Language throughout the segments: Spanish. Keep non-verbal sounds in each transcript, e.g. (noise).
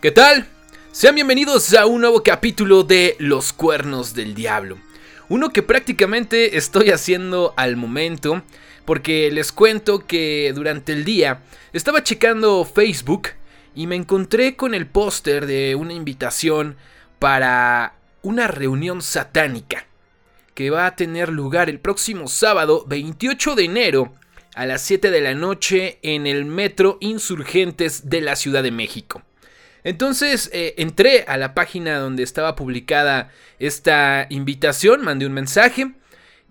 ¿Qué tal? Sean bienvenidos a un nuevo capítulo de Los Cuernos del Diablo. Uno que prácticamente estoy haciendo al momento porque les cuento que durante el día estaba checando Facebook y me encontré con el póster de una invitación para una reunión satánica que va a tener lugar el próximo sábado 28 de enero a las 7 de la noche en el Metro Insurgentes de la Ciudad de México. Entonces eh, entré a la página donde estaba publicada esta invitación, mandé un mensaje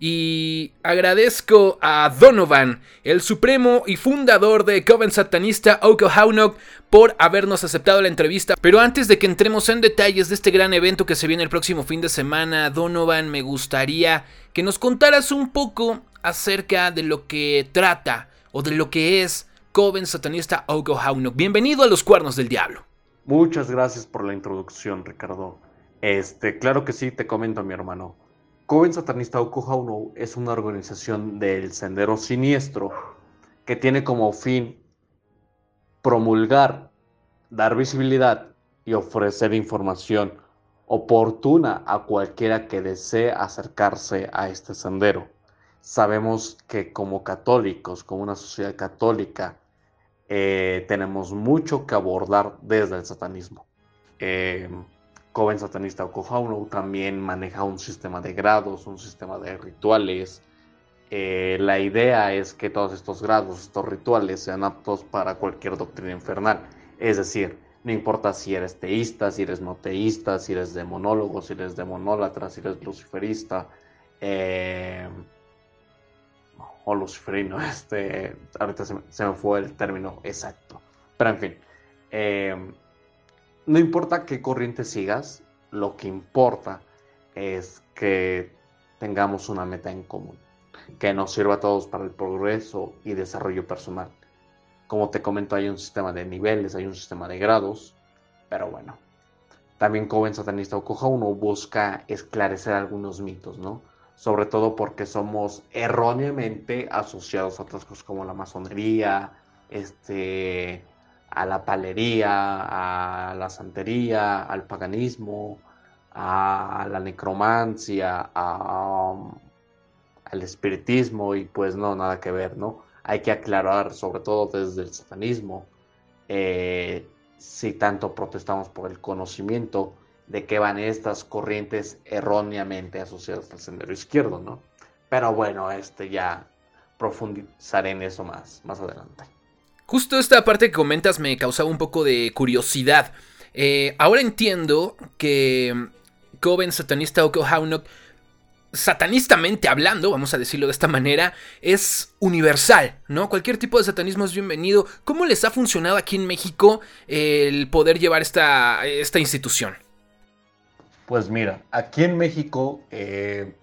y agradezco a Donovan, el supremo y fundador de Coven Satanista Oklahoma, por habernos aceptado la entrevista. Pero antes de que entremos en detalles de este gran evento que se viene el próximo fin de semana, Donovan, me gustaría que nos contaras un poco acerca de lo que trata o de lo que es Coven Satanista Oklahoma. Bienvenido a los Cuernos del Diablo. Muchas gracias por la introducción, Ricardo. Este, claro que sí, te comento, mi hermano. Coven Satanista Okuhauno es una organización del Sendero Siniestro que tiene como fin promulgar, dar visibilidad y ofrecer información oportuna a cualquiera que desee acercarse a este sendero. Sabemos que como católicos, como una sociedad católica, eh, tenemos mucho que abordar desde el satanismo. Eh, Coven Satanista Okohauno también maneja un sistema de grados, un sistema de rituales. Eh, la idea es que todos estos grados, estos rituales, sean aptos para cualquier doctrina infernal. Es decir, no importa si eres teísta, si eres no teísta, si eres demonólogo, si eres demonólatra, si eres luciferista. Eh, o luciferino, (laughs) este, ahorita se me, fue el término exacto. Pero en fin, eh, no importa qué corriente sigas, lo que importa es que tengamos una meta en común, que nos sirva a todos para el progreso y desarrollo personal. Como te comento, hay un sistema de niveles, hay un sistema de grados, pero bueno. También Coven Satanista o Coja uno busca esclarecer algunos mitos, ¿no? Sobre todo porque somos erróneamente asociados a otras cosas como la masonería, este, a la palería, a la santería, al paganismo, a la necromancia, al espiritismo y pues no, nada que ver, ¿no? Hay que aclarar, sobre todo desde el satanismo, eh, si tanto protestamos por el conocimiento, de qué van estas corrientes erróneamente asociadas al sendero izquierdo, ¿no? Pero bueno, este ya profundizaré en eso más, más adelante. Justo esta parte que comentas me causaba un poco de curiosidad. Eh, ahora entiendo que Coven Satanista Oklahoma satanistamente hablando, vamos a decirlo de esta manera, es universal, ¿no? Cualquier tipo de satanismo es bienvenido. ¿Cómo les ha funcionado aquí en México el poder llevar esta, esta institución? Pues mira, aquí en México, eh,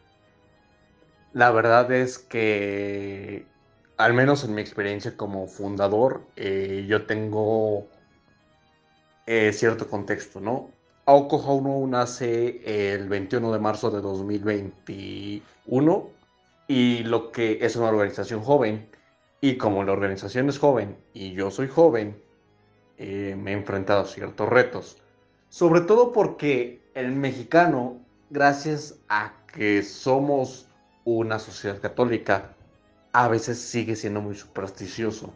la verdad es que, al menos en mi experiencia como fundador, eh, yo tengo eh, cierto contexto, ¿no? Aoko nace el 21 de marzo de 2021 y lo que es una organización joven. Y como la organización es joven y yo soy joven, me he enfrentado a ciertos retos. Sobre todo porque el mexicano, gracias a que somos una sociedad católica, a veces sigue siendo muy supersticioso.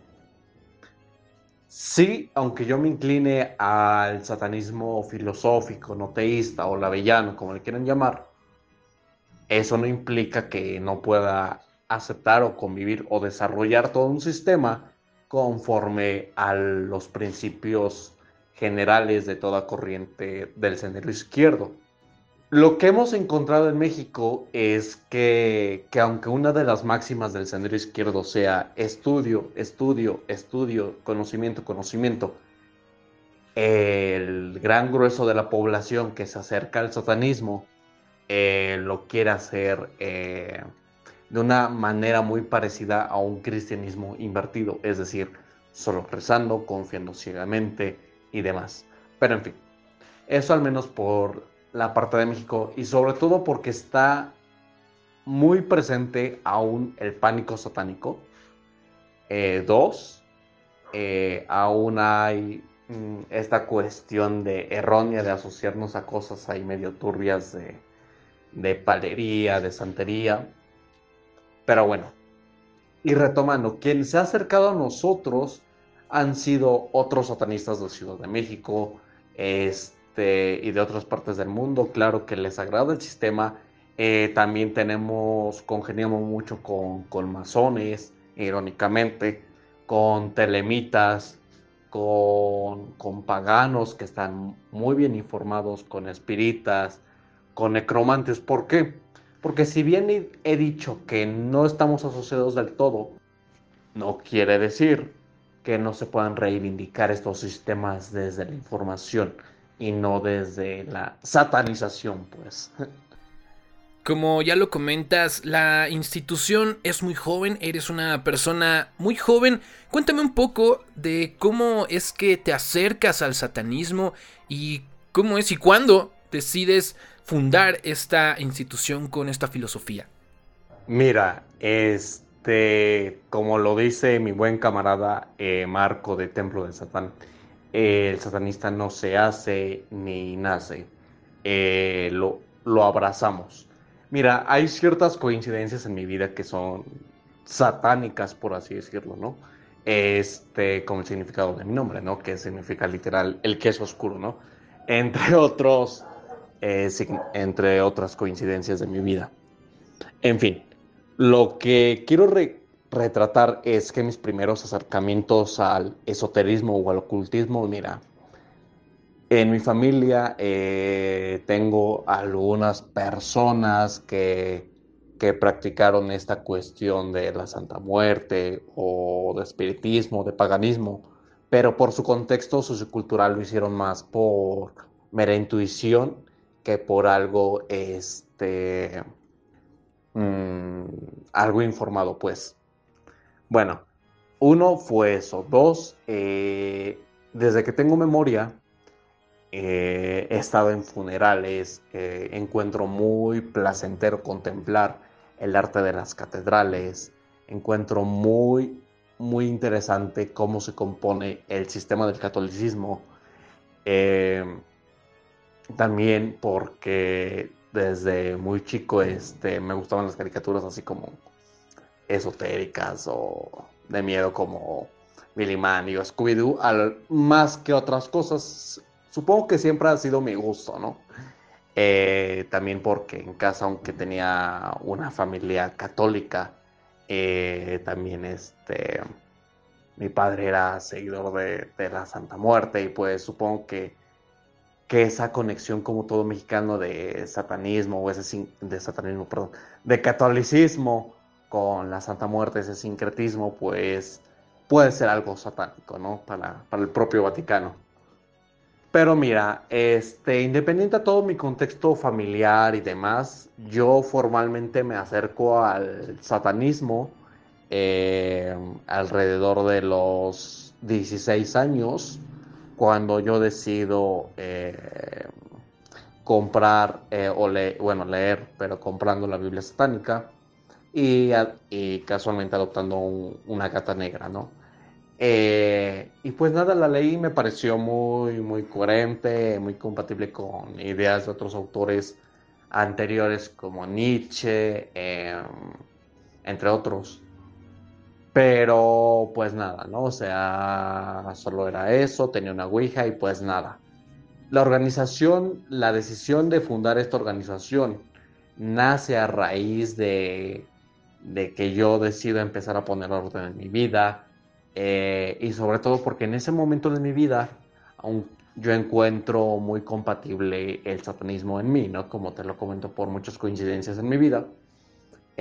Sí, aunque yo me incline al satanismo filosófico, no teísta o lavellano, como le quieran llamar, eso no implica que no pueda aceptar o convivir o desarrollar todo un sistema conforme a los principios generales de toda corriente del sendero izquierdo. Lo que hemos encontrado en México es que, aunque una de las máximas del sendero izquierdo sea estudio, estudio, estudio, conocimiento, conocimiento, el gran grueso de la población que se acerca al satanismo eh, lo quiere hacer eh, de una manera muy parecida a un cristianismo invertido, es decir, solo rezando, confiando ciegamente, y demás. Pero en fin, eso al menos por la parte de México y sobre todo porque está muy presente aún el pánico satánico. Eh, dos, eh, aún hay mm, esta cuestión de errónea de asociarnos a cosas ahí medio turbias de, de palería, de santería. Pero bueno, y retomando, quien se ha acercado a nosotros han sido otros satanistas de Ciudad de México este, y de otras partes del mundo. Claro que les agrada el sistema. Eh, también tenemos, congeniamos mucho con, con masones, irónicamente, con telemitas, con, con, paganos que están muy bien informados, con espiritas, con necromantes. ¿Por qué? Porque si bien he dicho que no estamos asociados del todo, no quiere decir que no se puedan reivindicar estos sistemas desde la información y no desde la satanización, pues. Como ya lo comentas, la institución es muy joven, eres una persona muy joven. Cuéntame un poco de cómo es que te acercas al satanismo y cómo es y cuándo decides fundar esta institución con esta filosofía? Mira, este, como lo dice mi buen camarada eh, Marco de Templo de Satán, el satanista no se hace ni nace, eh, lo, lo abrazamos. Mira, hay ciertas coincidencias en mi vida que son satánicas, por así decirlo, ¿no? Este, como el significado de mi nombre, ¿no? Que significa literal el queso oscuro, ¿no? Entre (laughs) otros eh, entre otras coincidencias de mi vida. En fin, lo que quiero retratar es que mis primeros acercamientos al esoterismo o al ocultismo, mira, en mi familia eh, tengo algunas personas que, que practicaron esta cuestión de la Santa Muerte o de espiritismo, de paganismo, pero por su contexto sociocultural lo hicieron más por mera intuición que por algo, este, mm, algo informado, pues. Bueno, uno fue eso. Dos, eh, desde que tengo memoria, eh, he estado en funerales, eh, encuentro muy placentero contemplar el arte de las catedrales, encuentro muy, muy interesante cómo se compone el sistema del catolicismo también porque desde muy chico este, me gustaban las caricaturas así como esotéricas o de miedo como Billy Man y Scooby-Doo, más que otras cosas. Supongo que siempre ha sido mi gusto, ¿no? Eh, también porque en casa, aunque tenía una familia católica, eh, también este, mi padre era seguidor de, de la Santa Muerte y pues supongo que que esa conexión como todo mexicano de satanismo o ese de satanismo, perdón, de catolicismo con la Santa Muerte, ese sincretismo, pues puede ser algo satánico, ¿no? Para, para el propio Vaticano. Pero mira, este, independiente a todo mi contexto familiar y demás, yo formalmente me acerco al satanismo eh, alrededor de los 16 años cuando yo decido eh, comprar eh, o bueno, leer, pero comprando la Biblia satánica y, casualmente adoptando una gata negra, ¿no? Eh, y pues nada, la leí me pareció muy, muy coherente, muy compatible con ideas de otros autores anteriores como Nietzsche, entre otros. Pero pues nada, ¿no? O sea, solo era eso, tenía una Ouija y pues nada. La organización, la decisión de fundar esta organización nace a raíz de, que yo decido empezar a poner orden en mi vida eh, y sobre todo porque en ese momento de mi vida aún yo encuentro muy compatible el satanismo en mí, ¿no? Como te lo comento por muchas coincidencias en mi vida.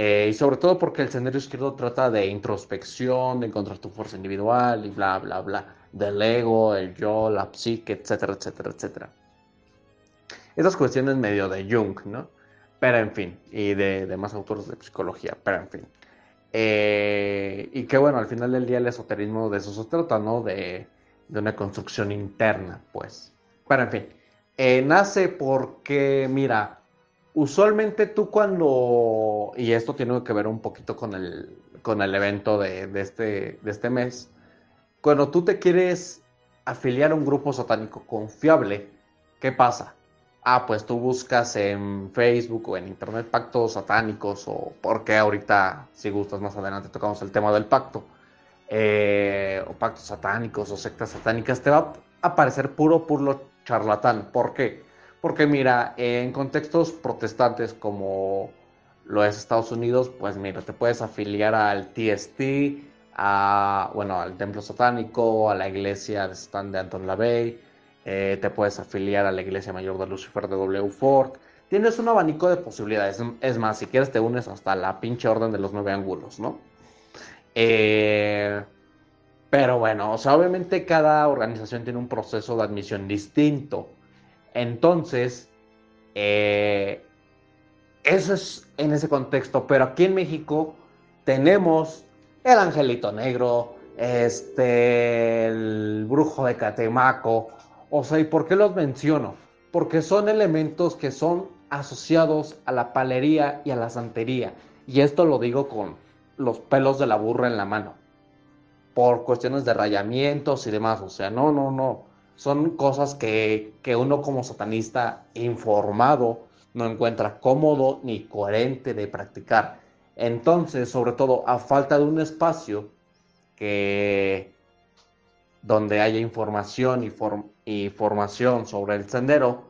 Eh, y sobre todo porque el sendero izquierdo trata de introspección, de encontrar tu fuerza individual y bla, bla, bla. Del ego, el yo, la psique, etcétera, etcétera, etcétera. Esas cuestiones medio de Jung, ¿no? Pero en fin, y de, de más autores de psicología, pero en fin. Eh, y que bueno, al final del día el esoterismo de eso se trata, ¿no? De, de una construcción interna, pues. Pero en fin, eh, nace porque, mira, usualmente tú cuando, y esto tiene que ver un poquito con el, con el evento de, este, de este mes, cuando tú te quieres afiliar a un grupo satánico confiable, ¿qué pasa? Ah, pues tú buscas en Facebook o en Internet pactos satánicos o porque ahorita, si gustas más adelante, tocamos el tema del pacto. Eh, o pactos satánicos o sectas satánicas, te va a aparecer puro, puro charlatán. ¿Por qué? Porque mira, en contextos protestantes como lo es Estados Unidos, pues mira, te puedes afiliar al TST, a, bueno, al templo satánico, a la iglesia de de Anton LaVey, eh, te puedes afiliar a la iglesia mayor de Lucifer de W. Ford. Tienes un abanico de posibilidades. Es más, si quieres te unes hasta la pinche orden de los nueve ángulos, ¿no? Eh, pero bueno, o sea, obviamente cada organización tiene un proceso de admisión distinto. Entonces, eh, eso es en ese contexto. Pero aquí en México tenemos el Angelito Negro, este, el Brujo de Catemaco. O sea, ¿y por qué los menciono? Porque son elementos que son asociados a la palería y a la santería. Y esto lo digo con los pelos de la burra en la mano. Por cuestiones de rayamientos y demás. O sea, no, no, no. Son cosas que, que uno como satanista informado no encuentra cómodo ni coherente de practicar. Entonces, sobre todo, a falta de un espacio que donde haya información y, formación sobre el sendero,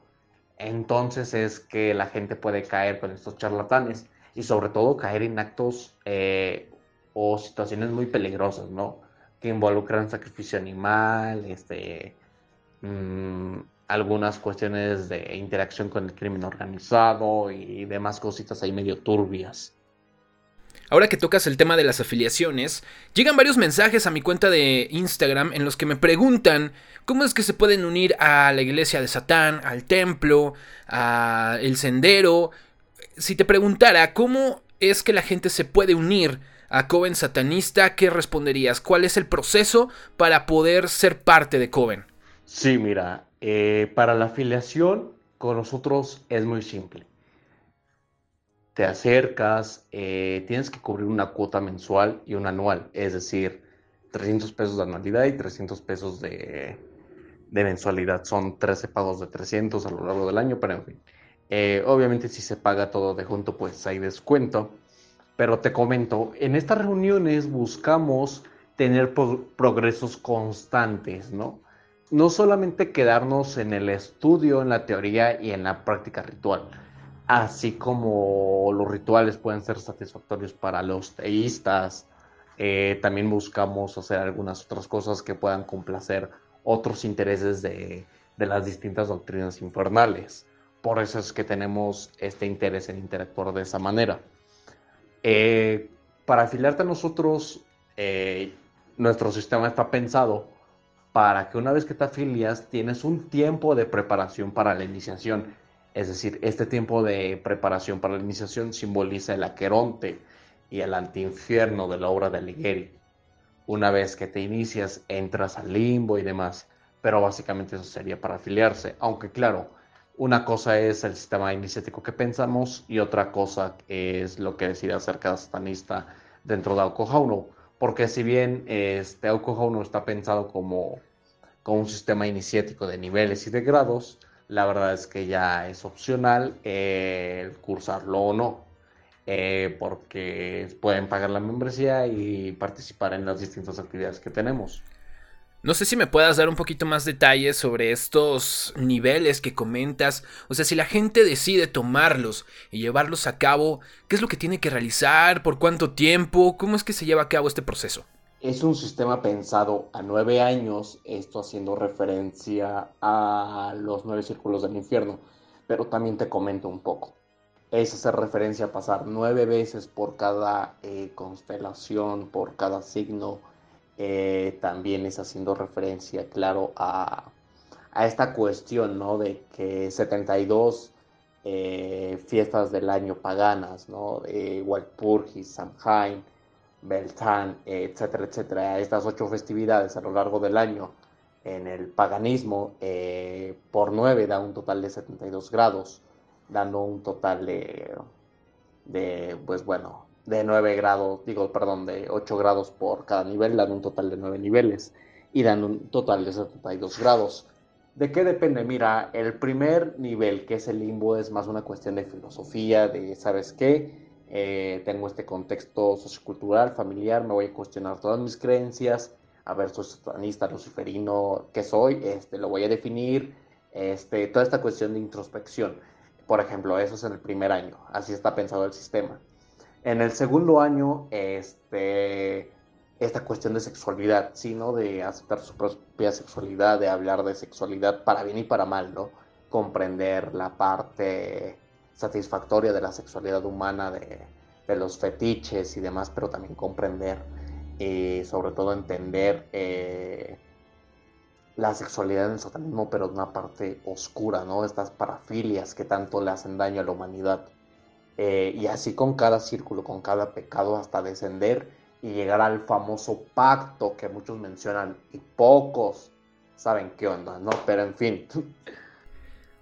entonces es que la gente puede caer con estos charlatanes y sobre todo caer en actos eh, o situaciones muy peligrosas, ¿no? Que involucran sacrificio animal, este, mm, algunas cuestiones de interacción con el crimen organizado y demás cositas ahí medio turbias. Ahora que tocas el tema de las afiliaciones, llegan varios mensajes a mi cuenta de Instagram en los que me preguntan cómo es que se pueden unir a la iglesia de Satán, al templo, a el sendero. Si te preguntara cómo es que la gente se puede unir a Coven Satanista, ¿qué responderías? ¿Cuál es el proceso para poder ser parte de Coven? Sí, mira, eh, para la afiliación con nosotros es muy simple te acercas, eh, tienes que cubrir una cuota mensual y una anual, es decir, 300 pesos de anualidad y 300 pesos de, mensualidad. Son 13 pagos de 300 a lo largo del año, pero en fin. Eh, obviamente si se paga todo de junto, pues hay descuento. Pero te comento, en estas reuniones buscamos tener progresos constantes, ¿no? No solamente quedarnos en el estudio, en la teoría y en la práctica ritual así como los rituales pueden ser satisfactorios para los teístas, eh, también buscamos hacer algunas otras cosas que puedan complacer otros intereses de, las distintas doctrinas infernales. Por eso es que tenemos este interés en interactuar de esa manera. Eh, para afiliarte a nosotros, eh, nuestro sistema está pensado para que una vez que te afilias, tienes un tiempo de preparación para la iniciación es decir, este tiempo de preparación para la iniciación simboliza el aqueronte y el antiinfierno de la obra de Alighieri. Una vez que te inicias, entras al limbo y demás, pero básicamente eso sería para afiliarse. Aunque claro, una cosa es el sistema iniciático que pensamos y otra cosa es lo que decide acerca satanista dentro de Aucohauno. Porque si bien este Aucohauno está pensado como, como un sistema iniciático de niveles y de grados, la verdad es que ya es opcional eh, cursarlo o no, eh, porque pueden pagar la membresía y participar en las distintas actividades que tenemos. No sé si me puedas dar un poquito más detalles sobre estos niveles que comentas. O sea, si la gente decide tomarlos y llevarlos a cabo, ¿qué es lo que tiene que realizar? ¿Por cuánto tiempo? ¿Cómo es que se lleva a cabo este proceso? Es un sistema pensado a nueve años, esto haciendo referencia a los nueve círculos del infierno, pero también te comento un poco. Es hacer referencia a pasar nueve veces por cada eh, constelación, por cada signo. Eh, también es haciendo referencia, claro, a, esta cuestión, ¿no? De que 72 eh, fiestas del año paganas, ¿no? De Walpurgis, Samhain, Beltán, etcétera, etcétera, estas ocho festividades a lo largo del año en el paganismo, eh, por nueve da un total de 72 grados, dando un total de, pues bueno, de 9 grados, digo, perdón, de 8 grados por cada nivel, dando un total de 9 niveles. y dan un total de 72 grados. ¿De qué depende? Mira, el primer nivel, que es el limbo, es más una cuestión de filosofía, de, ¿sabes qué? Eh, tengo este contexto sociocultural, familiar, me voy a cuestionar todas mis creencias, a ver, soy satanista, luciferino, ¿qué soy? Este, lo voy a definir, este, toda esta cuestión de introspección. Por ejemplo, eso es en el primer año, así está pensado el sistema. En el segundo año, este, esta cuestión de sexualidad, sino De aceptar su propia sexualidad, de hablar de sexualidad para bien y para mal, ¿no? Comprender la parte satisfactoria de la sexualidad humana, de, los fetiches y demás, pero también comprender y sobre todo entender eh, la sexualidad en satanismo, pero de una parte oscura, ¿no? Estas parafilias que tanto le hacen daño a la humanidad. Eh, y así con cada círculo, con cada pecado, hasta descender y llegar al famoso pacto que muchos mencionan y pocos saben qué onda, ¿no? Pero en fin. (laughs)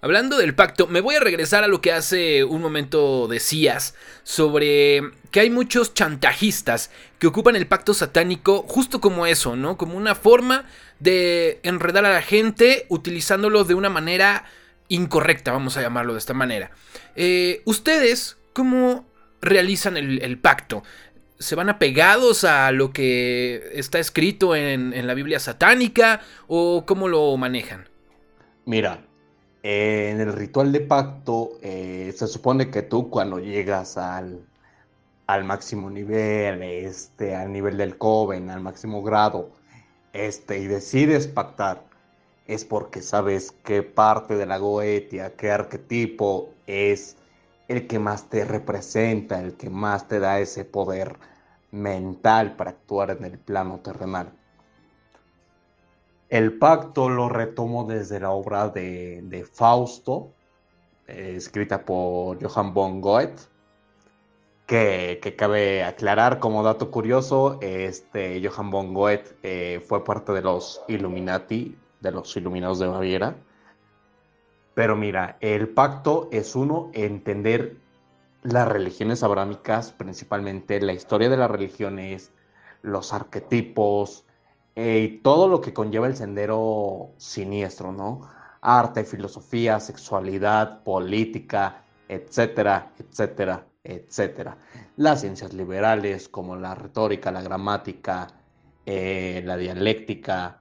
Hablando del pacto, me voy a regresar a lo que hace un momento decías sobre que hay muchos chantajistas que ocupan el pacto satánico justo como eso, ¿no? Como una forma de enredar a la gente utilizándolo de una manera incorrecta, vamos a llamarlo de esta manera. Eh, ¿Ustedes cómo realizan el pacto? se van apegados a lo que está escrito en, la Biblia satánica o cómo lo manejan? Mira, en el ritual de pacto eh, se supone que tú cuando llegas al, al máximo nivel, este, al nivel del coven, al máximo grado, este, y decides pactar, es porque sabes qué parte de la goetia, qué arquetipo es el que más te representa, el que más te da ese poder mental para actuar en el plano terrenal. El pacto lo retomo desde la obra de, Fausto, eh, escrita por Johann von Goethe, que, cabe aclarar como dato curioso, este Johann von Goethe eh, fue parte de los Illuminati, de los Iluminados de Baviera, pero mira, el pacto es uno, entender las religiones abrámicas, principalmente la historia de las religiones, los arquetipos eh, y todo lo que conlleva el sendero siniestro, ¿no? Arte, filosofía, sexualidad, política, etcétera, etcétera, etcétera. Las ciencias liberales como la retórica, la gramática, eh, la dialéctica,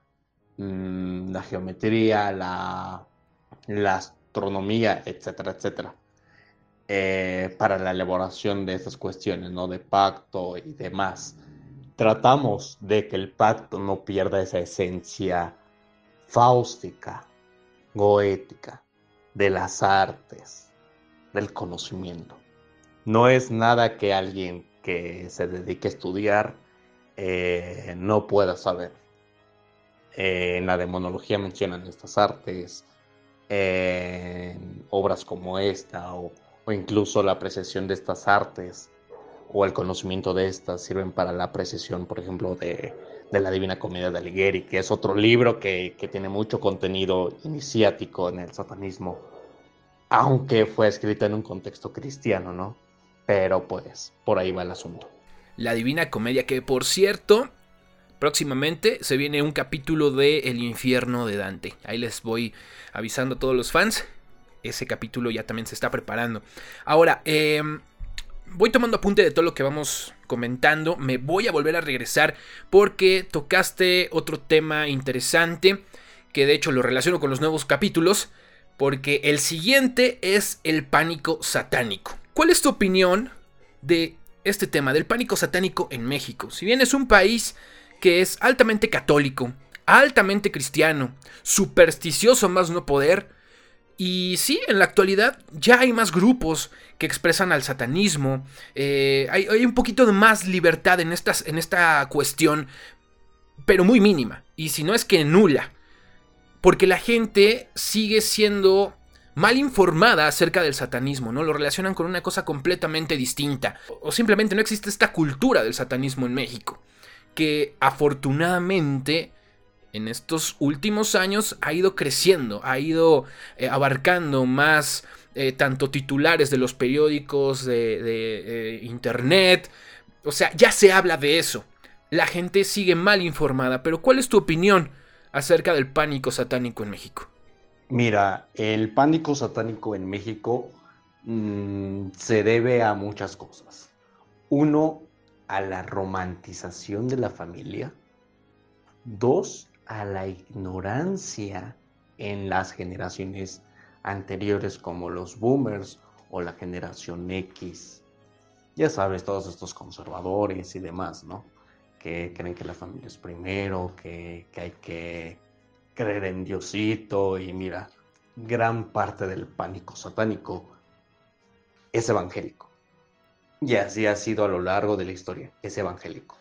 mm, la geometría, la, la astronomía, etcétera, etcétera. Eh, para la elaboración de esas cuestiones, ¿no? De pacto y demás. Tratamos de que el pacto no pierda esa esencia fáustica, goética, de las artes, del conocimiento. No es nada que alguien que se dedique a estudiar eh, no pueda saber. Eh, en la demonología mencionan estas artes, en obras como esta o, o incluso la apreciación de estas artes o el conocimiento de estas sirven para la apreciación, por ejemplo, de, la Divina Comedia de Alighieri, que es otro libro que, que, tiene mucho contenido iniciático en el satanismo, aunque fue escrito en un contexto cristiano, ¿no? Pero pues por ahí va el asunto. La Divina Comedia, que por cierto, próximamente se viene un capítulo de El infierno de Dante. Ahí les voy avisando a todos los fans ese capítulo ya también se está preparando. Ahora, em, voy tomando apunte de todo lo que vamos comentando. Me voy a volver a regresar porque tocaste otro tema interesante que de hecho lo relaciono con los nuevos capítulos. Porque el siguiente es el pánico satánico. ¿Cuál es tu opinión de este tema, del pánico satánico en México? Si bien es un país que es altamente católico, altamente cristiano, supersticioso más no poder, y sí, en la actualidad ya hay más grupos que expresan al satanismo. Eh, hay, un poquito de más libertad en, en esta cuestión, pero muy mínima. Y si no es que nula. Porque la gente sigue siendo mal informada acerca del satanismo, ¿no? Lo relacionan con una cosa completamente distinta. O simplemente no existe esta cultura del satanismo en México. Que afortunadamente en estos últimos años ha ido creciendo, ha ido eh, abarcando más eh, tanto titulares de los periódicos, de, eh, internet, o sea, ya se habla de eso. la gente sigue mal informada. Pero ¿cuál es tu opinión acerca del pánico satánico en México? Mira, el pánico satánico en México mm, se debe a muchas cosas. Uno, a la romantización de la familia. Dos, a la ignorancia en las generaciones anteriores como los boomers o la generación X. Ya sabes, todos estos conservadores y demás, ¿no? Que creen que la familia es primero, que, que hay que creer en Diosito y mira, gran parte del pánico satánico es evangélico. Y así ha sido a lo largo de la historia, es evangélico.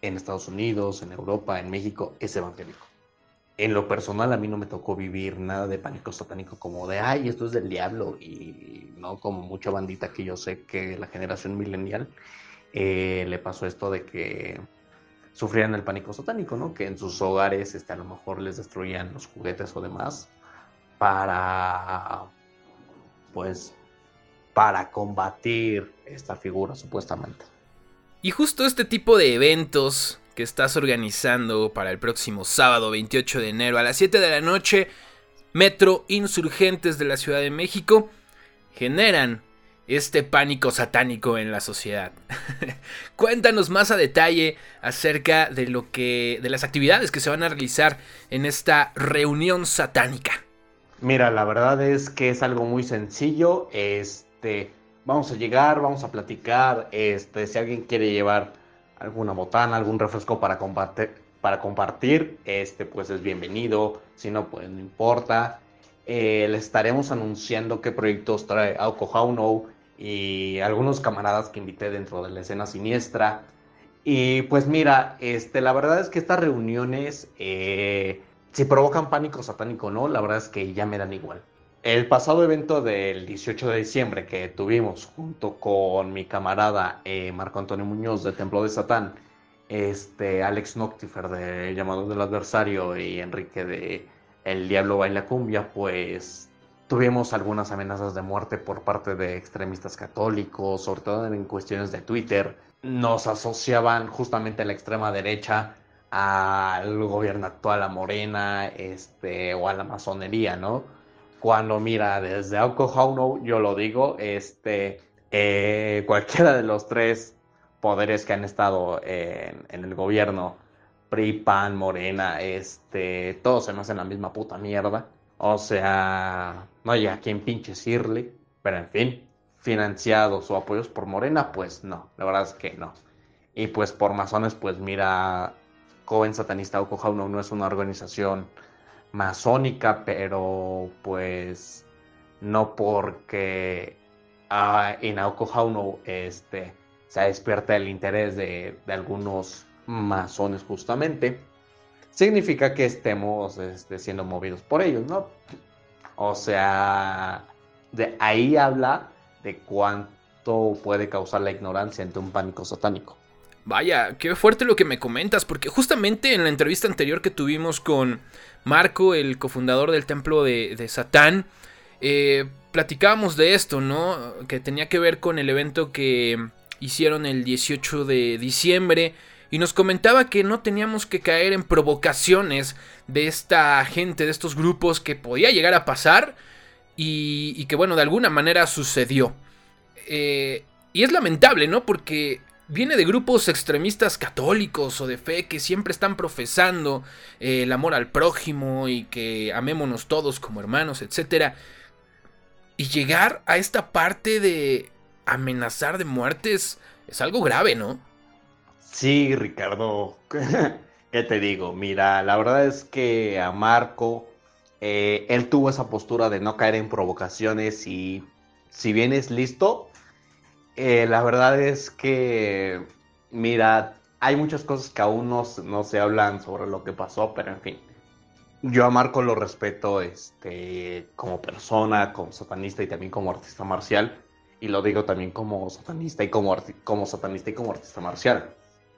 En Estados Unidos, en Europa, en México, es evangélico. En lo personal a mí no me tocó vivir nada de pánico satánico como de, ay, esto es del diablo y no como mucha bandita que yo sé que la generación millennial eh, le pasó esto de que sufrían el pánico satánico, ¿no? Que en sus hogares este, a lo mejor les destruían los juguetes o demás para, pues, para combatir esta figura supuestamente. Y justo este tipo de eventos que estás organizando para el próximo sábado 28 de enero a las 7 de la noche, Metro Insurgentes de la Ciudad de México, generan este pánico satánico en la sociedad. (laughs) Cuéntanos más a detalle acerca de lo que de las actividades que se van a realizar en esta reunión satánica. Mira, la verdad es que es algo muy sencillo. Este, vamos a llegar, vamos a platicar. Este, si alguien quiere llevar alguna botana, algún refresco para compartir, este, pues es bienvenido. Si no, pues no importa. Eh, le estaremos anunciando qué proyectos trae Auco How y algunos camaradas que invité dentro de la escena siniestra. Y pues mira, este, la verdad es que estas reuniones, eh, si provocan pánico satánico o no, la verdad es que ya me dan igual. El pasado evento del 18 de diciembre que tuvimos junto con mi camarada eh, Marco Antonio Muñoz de Templo de Satán, este, Alex Noctifer de Llamado del Adversario y Enrique de El Diablo Baila Cumbia, pues tuvimos algunas amenazas de muerte por parte de extremistas católicos, sobre todo en cuestiones de Twitter. Nos asociaban justamente a la extrema derecha al gobierno actual, a Morena, este, o a la masonería, ¿no? Cuando mira, desde Auco yo lo digo, este, eh, cualquiera de los tres poderes que han estado en, el gobierno, PRI, PAN, Morena, este, todos se me hacen la misma puta mierda. O sea, no hay a quien pinche decirle, pero en fin, financiados o apoyos por Morena, pues no, la verdad es que no. Y pues por masones, pues mira, Joven Satanista o no es una organización masónica, pero pues no porque ah, en Auco este, se despierta el interés de, de algunos masones justamente significa que estemos este, siendo movidos por ellos, ¿no? O sea, de ahí habla de cuánto puede causar la ignorancia ante un pánico satánico. Vaya, qué fuerte lo que me comentas, porque justamente en la entrevista anterior que tuvimos con Marco, el cofundador del templo de, Satán, eh, platicábamos de esto, ¿no? Que tenía que ver con el evento que hicieron el 18 de diciembre y nos comentaba que no teníamos que caer en provocaciones de esta gente, de estos grupos que podía llegar a pasar y, que bueno, de alguna manera sucedió. Eh, y es lamentable, ¿no? Porque viene de grupos extremistas católicos o de fe que siempre están profesando eh, el amor al prójimo y que amémonos todos como hermanos, etc. Y llegar a esta parte de amenazar de muertes es algo grave, ¿no? Sí, Ricardo, (laughs) ¿qué te digo? Mira, la verdad es que a Marco, eh, él tuvo esa postura de no caer en provocaciones y si bien es listo, eh, la verdad es que, mira, hay muchas cosas que aún no, se hablan sobre lo que pasó, pero en fin. Yo a Marco lo respeto este, como persona, como satanista y también como artista marcial. Y lo digo también como satanista y como, como satanista y como artista marcial.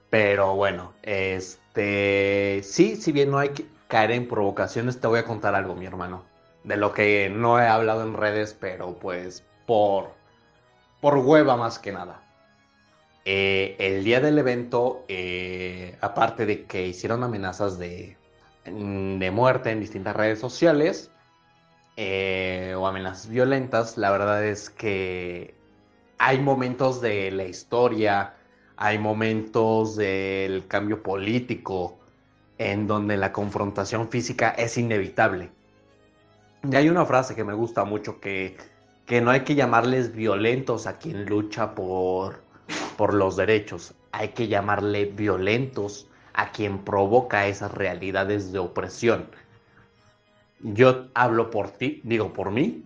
Pero bueno, este, sí, si bien no hay que caer en provocaciones, te voy a contar algo, mi hermano, de lo que no he hablado en redes, pero pues por, por hueva más que nada. Eh, el día del evento, eh, aparte de que hicieron amenazas de, de muerte en distintas redes sociales eh, o amenazas violentas, la verdad es que hay momentos de la historia, hay momentos del cambio político en donde la confrontación física es inevitable. Y hay una frase que me gusta mucho que, que no hay que llamarles violentos a quien lucha por por los derechos. Hay que llamarle violentos a quien provoca esas realidades de opresión. Yo hablo por ti, digo por mí.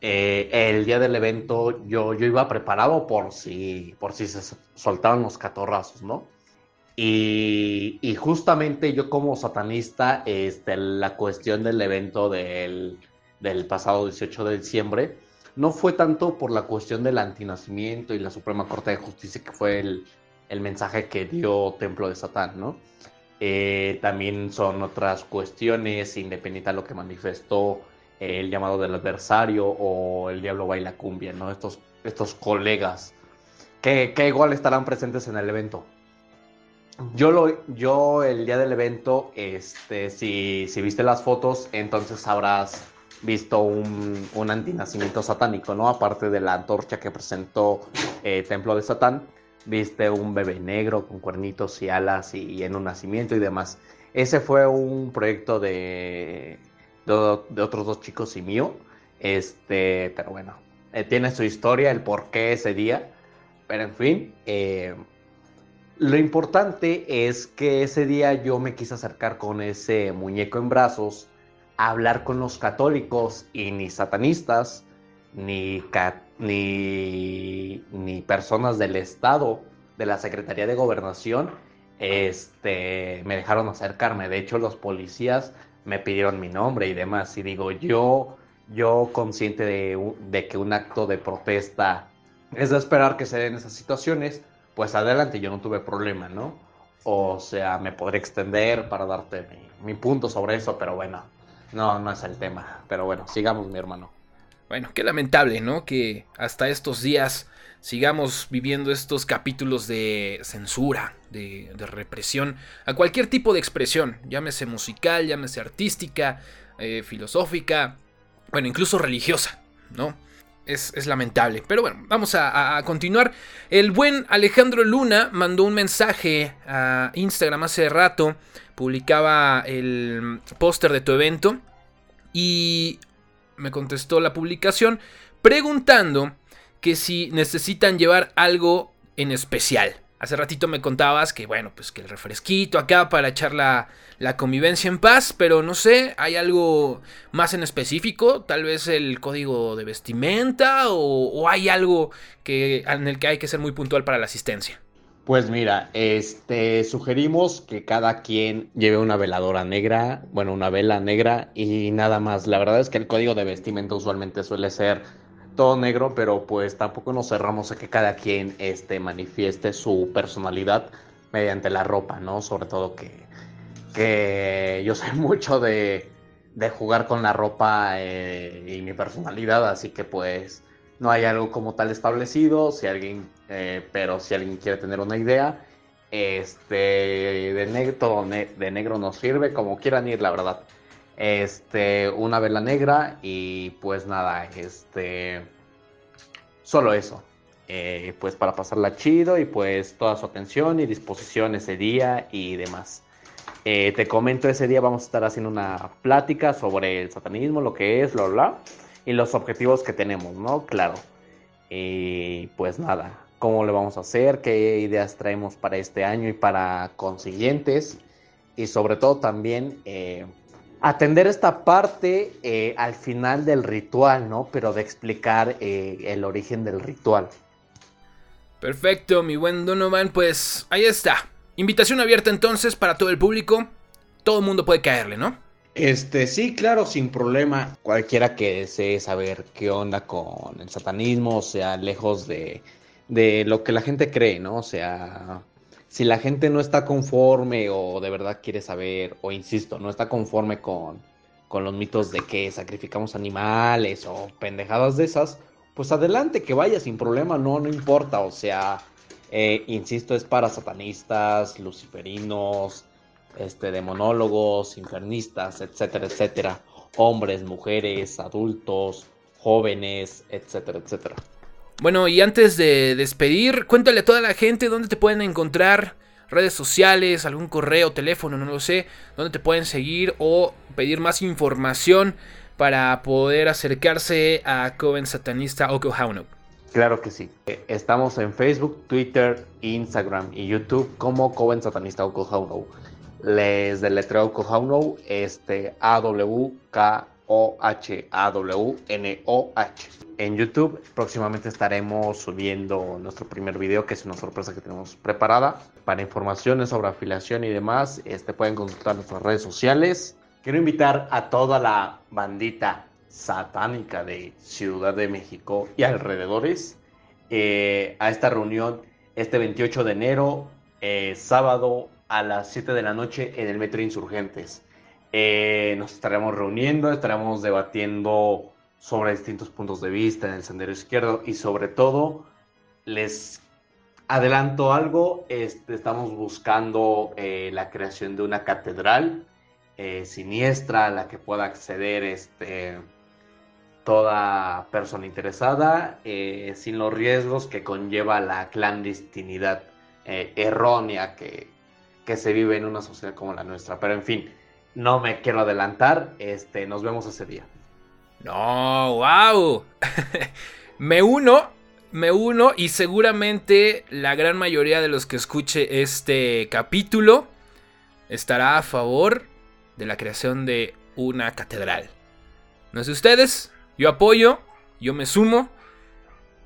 Eh, el día del evento yo, yo iba preparado por si, por si se soltaban los catorrazos, ¿no? Y, y, justamente yo como satanista, este, la cuestión del evento del, del pasado 18 de diciembre, no fue tanto por la cuestión del antinacimiento y la Suprema Corte de Justicia, que fue el, mensaje que dio Templo de Satán, ¿no? Eh, también son otras cuestiones, independiente a lo que manifestó el llamado del adversario o el Diablo Baila Cumbia, ¿no? Estos, estos colegas que, igual estarán presentes en el evento. Yo, lo, yo el día del evento, este, si, si viste las fotos, entonces sabrás visto un, un antinacimiento satánico, ¿no? Aparte de la antorcha que presentó eh, Templo de Satán, viste un bebé negro con cuernitos y alas y, en un nacimiento y demás. Ese fue un proyecto de, de, otros dos chicos y mío. Este, pero bueno, eh, tiene su historia, el por qué ese día. Pero en fin, eh, lo importante es que ese día yo me quise acercar con ese muñeco en brazos hablar con los católicos y ni satanistas, ni, ni, ni personas del Estado, de la Secretaría de Gobernación, este, me dejaron acercarme. De hecho, los policías me pidieron mi nombre y demás. Y digo, yo, yo consciente de, de que un acto de protesta es de esperar que se den esas situaciones, pues adelante, yo no tuve problema, ¿no? O sea, me podré extender para darte mi punto sobre eso, pero bueno, no, no es el tema. Pero bueno, sigamos, mi hermano. Bueno, qué lamentable, ¿no? Que hasta estos días sigamos viviendo estos capítulos de censura, de, represión a cualquier tipo de expresión, llámese musical, llámese artística, eh, filosófica, bueno, incluso religiosa, ¿no? Es, lamentable. Pero bueno, vamos a, continuar. El buen Alejandro Luna mandó un mensaje a Instagram hace rato. Publicaba el póster de tu evento. Y me contestó la publicación preguntando que si necesitan llevar algo en especial. Hace ratito me contabas que, bueno, pues que el refresquito acá para echar la, convivencia en paz, pero no sé, ¿hay algo más en específico? Tal vez el código de vestimenta o, hay algo que, en el que hay que ser muy puntual para la asistencia. Pues mira, este sugerimos que cada quien lleve una veladora negra, bueno, una vela negra y nada más. La verdad es que el código de vestimenta usualmente suele ser todo negro, pero pues tampoco nos cerramos a que cada quien este, manifieste su personalidad mediante la ropa, ¿no? Sobre todo que, que yo sé (laughs) mucho de, de jugar con la ropa eh, y mi personalidad, así que pues no hay algo como tal establecido, si alguien, eh, pero si alguien quiere tener una idea, este, de negro, todo de negro nos sirve, como quieran ir, la verdad este, una vela negra y pues nada, este, solo eso. Eh, pues para pasarla chido y pues toda su atención y disposición ese día y demás. Eh, te comento, ese día vamos a estar haciendo una plática sobre el satanismo, lo que es, bla, bla, y los objetivos que tenemos, ¿no? Claro. Y pues nada, cómo le vamos a hacer, qué ideas traemos para este año y para consiguientes. Y sobre todo también, eh, atender esta parte eh, al final del ritual, ¿no? Pero de explicar eh, el origen del ritual. Perfecto, mi buen Donovan, pues ahí está. Invitación abierta entonces para todo el público. Todo el mundo puede caerle, ¿no? Este, sí, claro, sin problema. Cualquiera que desee saber qué onda con el satanismo, o sea, lejos de, de lo que la gente cree, ¿no? O sea, si la gente no está conforme o de verdad quiere saber, o insisto, no está conforme con, los mitos de que sacrificamos animales o pendejadas de esas, pues adelante, que vaya sin problema, no, no importa, o sea, Eh, insisto, es para satanistas, luciferinos, este, demonólogos, infernistas, etcétera, etcétera. Hombres, mujeres, adultos, jóvenes, etcétera, etcétera. Bueno, y antes de despedir, cuéntale a toda la gente dónde te pueden encontrar, redes sociales, algún correo, teléfono, no lo sé, dónde te pueden seguir o pedir más información para poder acercarse a Coven Satanista Oklahoma. Claro que sí. Eh, estamos en Facebook, Twitter, Instagram y YouTube como Coven Satanista Oklahoma. Les deletreo Oklahoma, este A-W-K-O-H-A-W-N-O-H. En YouTube próximamente estaremos subiendo nuestro primer video, que es una sorpresa que tenemos preparada. Para informaciones sobre afiliación y demás, este, pueden consultar nuestras redes sociales. Quiero invitar a toda la bandita satánica de Ciudad de México y alrededores eh, a esta reunión este 28 de enero, eh, sábado a las 7 de la noche en el Metro Insurgentes. Eh, nos estaremos reuniendo, estaremos debatiendo sobre distintos puntos de vista en el sendero izquierdo y sobre todo les adelanto algo, este, estamos buscando la creación de una catedral siniestra a la que pueda acceder este, toda persona interesada eh, sin los riesgos que conlleva la clandestinidad eh, errónea que, se vive en una sociedad como la nuestra. Pero en fin, no me quiero adelantar, este, nos vemos ese día. No, wow. (laughs) me uno, me uno y seguramente la gran mayoría de los que escuche este capítulo estará a favor de la creación de una catedral. No sé ustedes, yo apoyo, yo me sumo.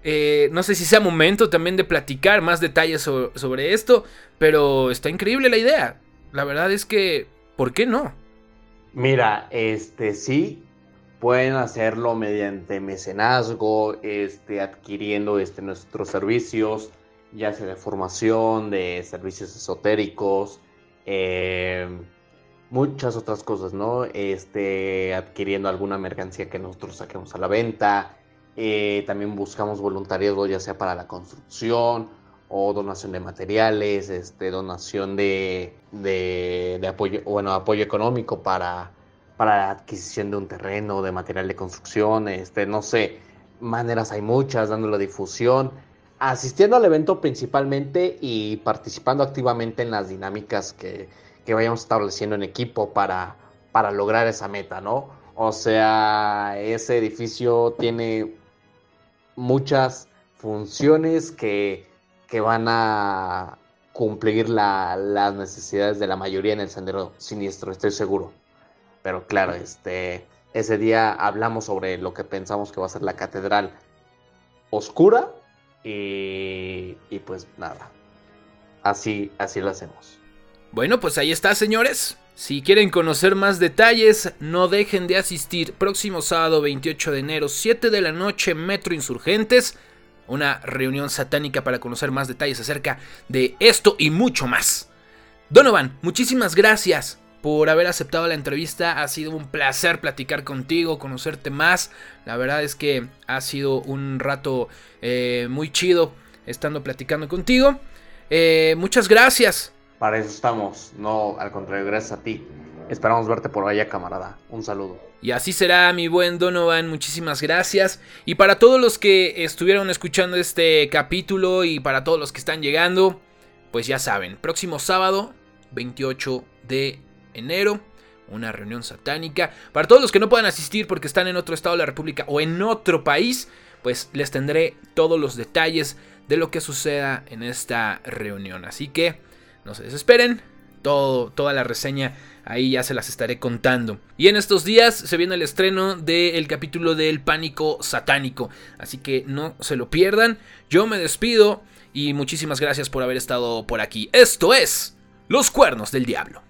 Eh, no sé si sea momento también de platicar más detalles sobre, esto, pero está increíble la idea. La verdad es que, ¿por qué no? Mira, este sí, pueden hacerlo mediante mecenazgo, este, adquiriendo este, nuestros servicios, ya sea de formación, de servicios esotéricos, eh, muchas otras cosas, ¿no? Este, adquiriendo alguna mercancía que nosotros saquemos a la venta. Eh, también buscamos voluntariado, ya sea para la construcción o donación de materiales, este, donación de, de, apoyo, bueno, apoyo económico para, para la adquisición de un terreno, de material de construcción, este, no sé, maneras hay muchas, dando la difusión, asistiendo al evento principalmente y participando activamente en las dinámicas que, que vayamos estableciendo en equipo para, para lograr esa meta, ¿no? O sea, ese edificio tiene muchas funciones que, que van a cumplir las necesidades de la mayoría en el sendero siniestro, estoy seguro. Pero claro, este, ese día hablamos sobre lo que pensamos que va a ser la catedral oscura y, y pues nada, así, así lo hacemos. Bueno, pues ahí está, señores. Si quieren conocer más detalles, no dejen de asistir próximo sábado 28 de enero, 7 de la noche, Metro Insurgentes. Una reunión satánica para conocer más detalles acerca de esto y mucho más. Donovan, muchísimas gracias por haber aceptado la entrevista. Ha sido un placer platicar contigo, conocerte más. La verdad es que ha sido un rato eh, muy chido estando platicando contigo. Eh, muchas gracias para eso estamos, no al contrario, gracias a ti. Esperamos verte por allá, camarada. Un saludo. Y así será, mi buen Donovan. Muchísimas gracias. Y para todos los que estuvieron escuchando este capítulo y para todos los que están llegando, pues ya saben, próximo sábado, 28 de enero, una reunión satánica. Para todos los que no puedan asistir porque están en otro estado de la República o en otro país, pues les tendré todos los detalles de lo que suceda en esta reunión. Así que no se desesperen, todo, toda la reseña ahí ya se las estaré contando. Y en estos días se viene el estreno del capítulo del pánico satánico, así que no se lo pierdan. Yo me despido y muchísimas gracias por haber estado por aquí. Esto es Los Cuernos del Diablo.